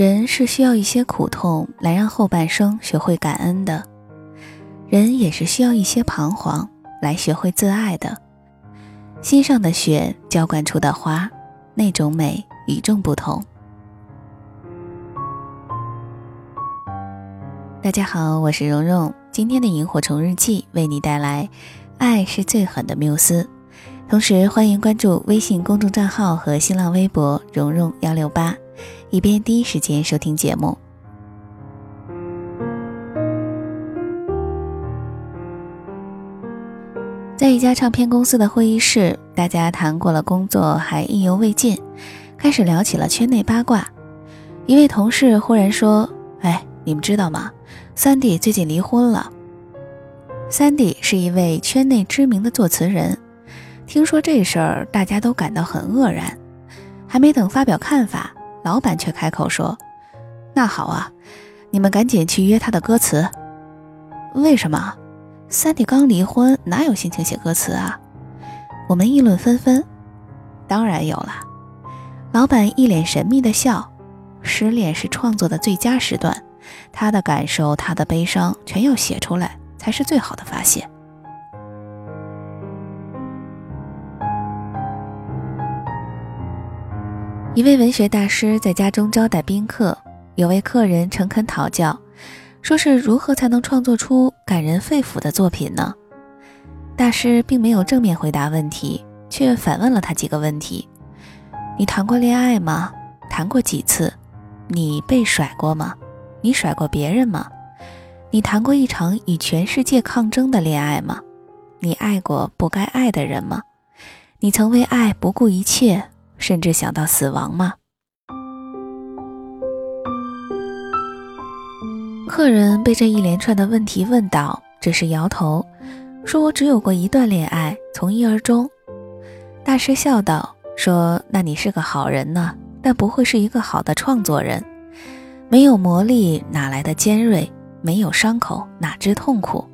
人是需要一些苦痛来让后半生学会感恩的，人也是需要一些彷徨来学会自爱的。心上的雪浇灌出的花，那种美与众不同。大家好，我是蓉蓉，今天的萤火虫日记为你带来《爱是最狠的缪斯》，同时欢迎关注微信公众账号和新浪微博蓉蓉幺六八。以便第一时间收听节目。在一家唱片公司的会议室，大家谈过了工作，还意犹未尽，开始聊起了圈内八卦。一位同事忽然说：“哎，你们知道吗？三弟最近离婚了。”三弟是一位圈内知名的作词人，听说这事儿，大家都感到很愕然。还没等发表看法。老板却开口说：“那好啊，你们赶紧去约他的歌词。为什么？三弟刚离婚，哪有心情写歌词啊？”我们议论纷纷。当然有了。老板一脸神秘的笑：“失恋是创作的最佳时段，他的感受，他的悲伤，全要写出来，才是最好的发泄。”一位文学大师在家中招待宾客，有位客人诚恳讨教，说是如何才能创作出感人肺腑的作品呢？大师并没有正面回答问题，却反问了他几个问题：你谈过恋爱吗？谈过几次？你被甩过吗？你甩过别人吗？你谈过一场与全世界抗争的恋爱吗？你爱过不该爱的人吗？你曾为爱不顾一切？甚至想到死亡吗？客人被这一连串的问题问倒，只是摇头，说：“我只有过一段恋爱，从一而终。”大师笑道：“说那你是个好人呢，但不会是一个好的创作人。没有磨砺，哪来的尖锐？没有伤口，哪知痛苦？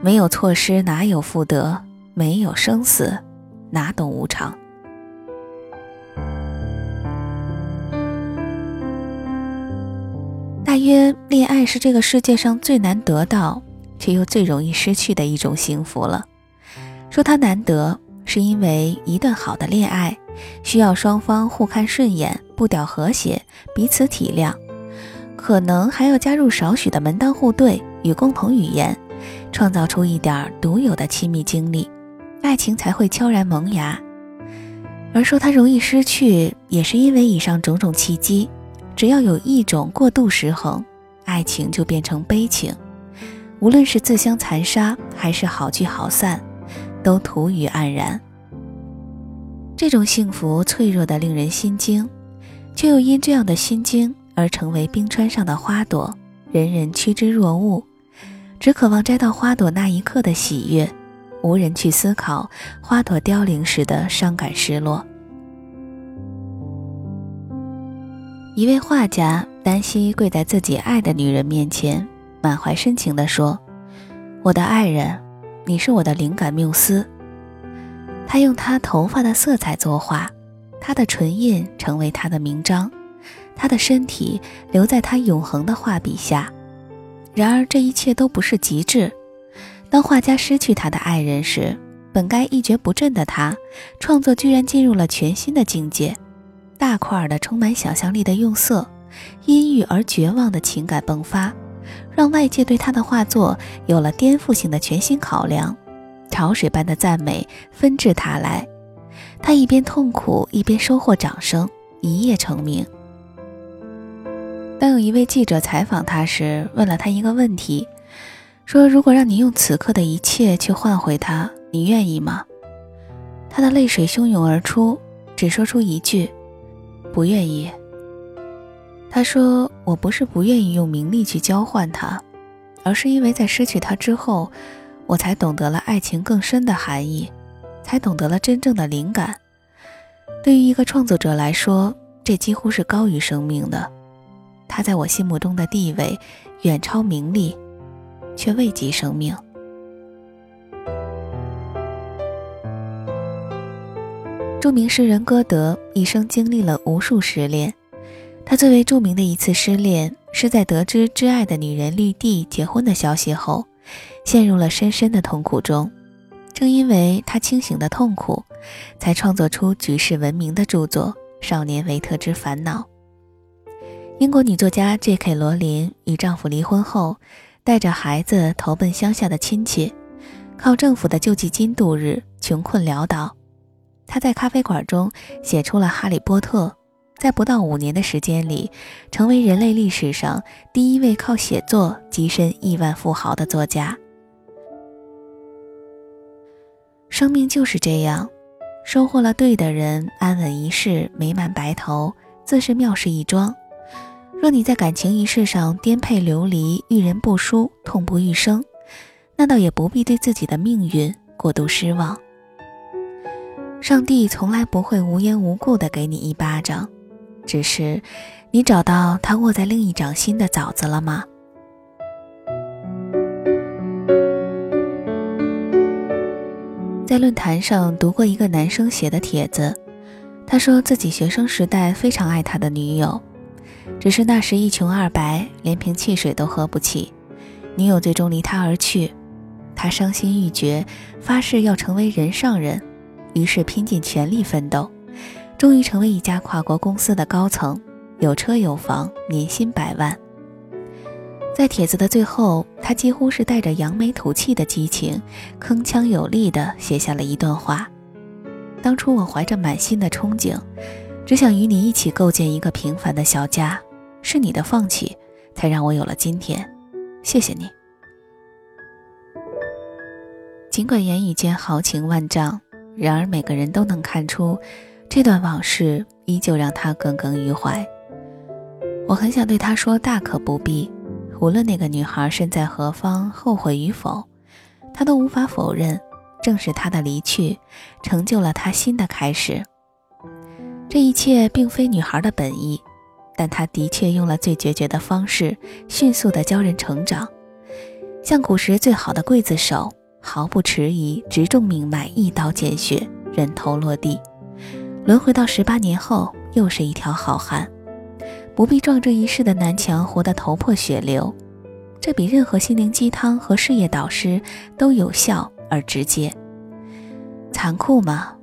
没有错失，哪有复得？没有生死，哪懂无常？”约，恋爱是这个世界上最难得到，却又最容易失去的一种幸福了。说它难得，是因为一段好的恋爱，需要双方互看顺眼、步调和谐、彼此体谅，可能还要加入少许的门当户对与共同语言，创造出一点独有的亲密经历，爱情才会悄然萌芽。而说它容易失去，也是因为以上种种契机。只要有一种过度失衡，爱情就变成悲情。无论是自相残杀，还是好聚好散，都徒余黯然。这种幸福脆弱的令人心惊，却又因这样的心惊而成为冰川上的花朵，人人趋之若鹜，只渴望摘到花朵那一刻的喜悦，无人去思考花朵凋零时的伤感失落。一位画家单膝跪在自己爱的女人面前，满怀深情地说：“我的爱人，你是我的灵感缪斯。”他用他头发的色彩作画，他的唇印成为他的名章，他的身体留在他永恒的画笔下。然而，这一切都不是极致。当画家失去他的爱人时，本该一蹶不振的他，创作居然进入了全新的境界。大块的、充满想象力的用色，阴郁而绝望的情感迸发，让外界对他的画作有了颠覆性的全新考量。潮水般的赞美纷至沓来，他一边痛苦一边收获掌声，一夜成名。当有一位记者采访他时，问了他一个问题，说：“如果让你用此刻的一切去换回他，你愿意吗？”他的泪水汹涌而出，只说出一句：“不愿意。”他说：“我不是不愿意用名利去交换他，而是因为在失去他之后。”我才懂得了爱情更深的含义，才懂得了真正的灵感。对于一个创作者来说，这几乎是高于生命的。他在我心目中的地位远超名利，却未及生命。著名诗人歌德一生经历了无数失恋，他最为著名的一次失恋是在得知挚爱的女人绿地结婚的消息后。陷入了深深的痛苦中，正因为他清醒的痛苦，才创作出举世闻名的著作《少年维特之烦恼》。英国女作家 J.K. 罗琳与丈夫离婚后，带着孩子投奔乡下的亲戚，靠政府的救济金度日，穷困潦倒。他在咖啡馆中写出了《哈利波特》。在不到五年的时间里，成为人类历史上第一位靠写作跻身亿万富豪的作家。生命就是这样，收获了对的人，安稳一世，美满白头，自是妙事一桩。若你在感情一事上颠沛流离，遇人不淑，痛不欲生，那倒也不必对自己的命运过度失望。上帝从来不会无缘无故的给你一巴掌。只是，你找到他握在另一掌心的枣子了吗？在论坛上读过一个男生写的帖子，他说自己学生时代非常爱他的女友，只是那时一穷二白，连瓶汽水都喝不起，女友最终离他而去，他伤心欲绝，发誓要成为人上人，于是拼尽全力奋斗。终于成为一家跨国公司的高层，有车有房，年薪百万。在帖子的最后，他几乎是带着扬眉吐气的激情，铿锵有力地写下了一段话：“当初我怀着满心的憧憬，只想与你一起构建一个平凡的小家，是你的放弃，才让我有了今天。谢谢你。”尽管言语间豪情万丈，然而每个人都能看出。这段往事依旧让他耿耿于怀。我很想对他说：“大可不必。”无论那个女孩身在何方，后悔与否，他都无法否认，正是他的离去，成就了他新的开始。这一切并非女孩的本意，但他的确用了最决绝的方式，迅速地教人成长，像古时最好的刽子手，毫不迟疑，直中命脉，一刀见血，人头落地。轮回到十八年后，又是一条好汉，不必撞这一世的南墙，活得头破血流。这比任何心灵鸡汤和事业导师都有效而直接。残酷吗？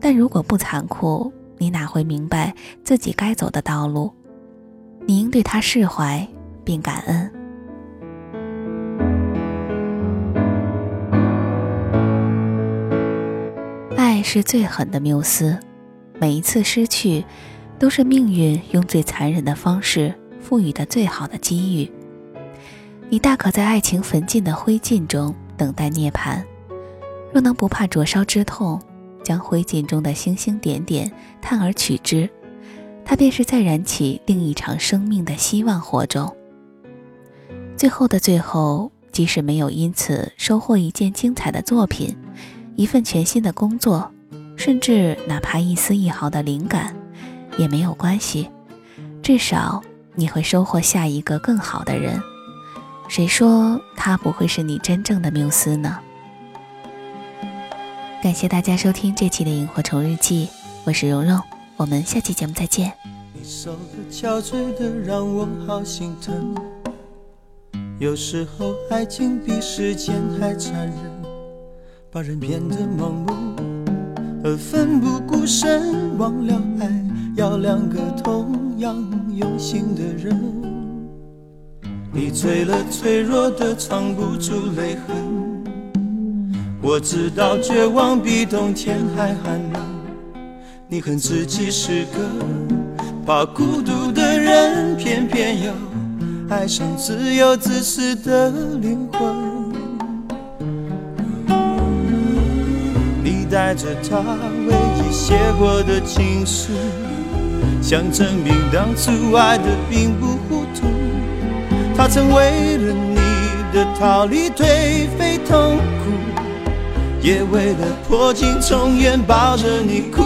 但如果不残酷，你哪会明白自己该走的道路？你应对他释怀并感恩。爱是最狠的缪斯。每一次失去，都是命运用最残忍的方式赋予的最好的机遇。你大可在爱情焚尽的灰烬中等待涅槃。若能不怕灼烧之痛，将灰烬中的星星点点探而取之，它便是再燃起另一场生命的希望火种。最后的最后，即使没有因此收获一件精彩的作品，一份全新的工作。甚至哪怕一丝一毫的灵感，也没有关系，至少你会收获下一个更好的人。谁说他不会是你真正的缪斯呢？感谢大家收听这期的萤火虫日记，我是蓉蓉，我们下期节目再见。你瘦的憔悴的让我好心疼有时候爱情比时间还残忍，把人变得盲目。而奋不顾身，忘了爱要两个同样用心的人。你醉了，脆弱的藏不住泪痕。我知道绝望比冬天还寒冷。你恨自己是个怕孤独的人，偏偏又爱上自由自私的灵魂。带着他唯一写过的情书，想证明当初爱的并不糊涂。他曾为了你的逃离颓废痛苦，也为了破镜重圆抱着你哭。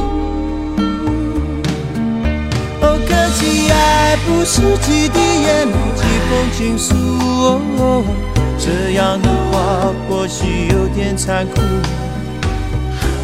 哦，可惜爱不是几滴眼泪几封情书，哦这样的话或许有点残酷。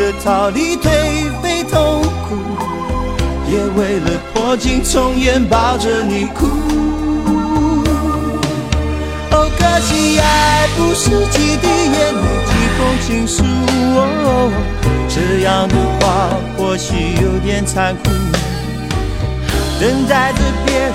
的逃离颓废痛苦，也为了破镜重圆抱着你哭。哦，可惜爱不是几滴眼泪几封情书，哦这样的话或许有点残酷。等待着别人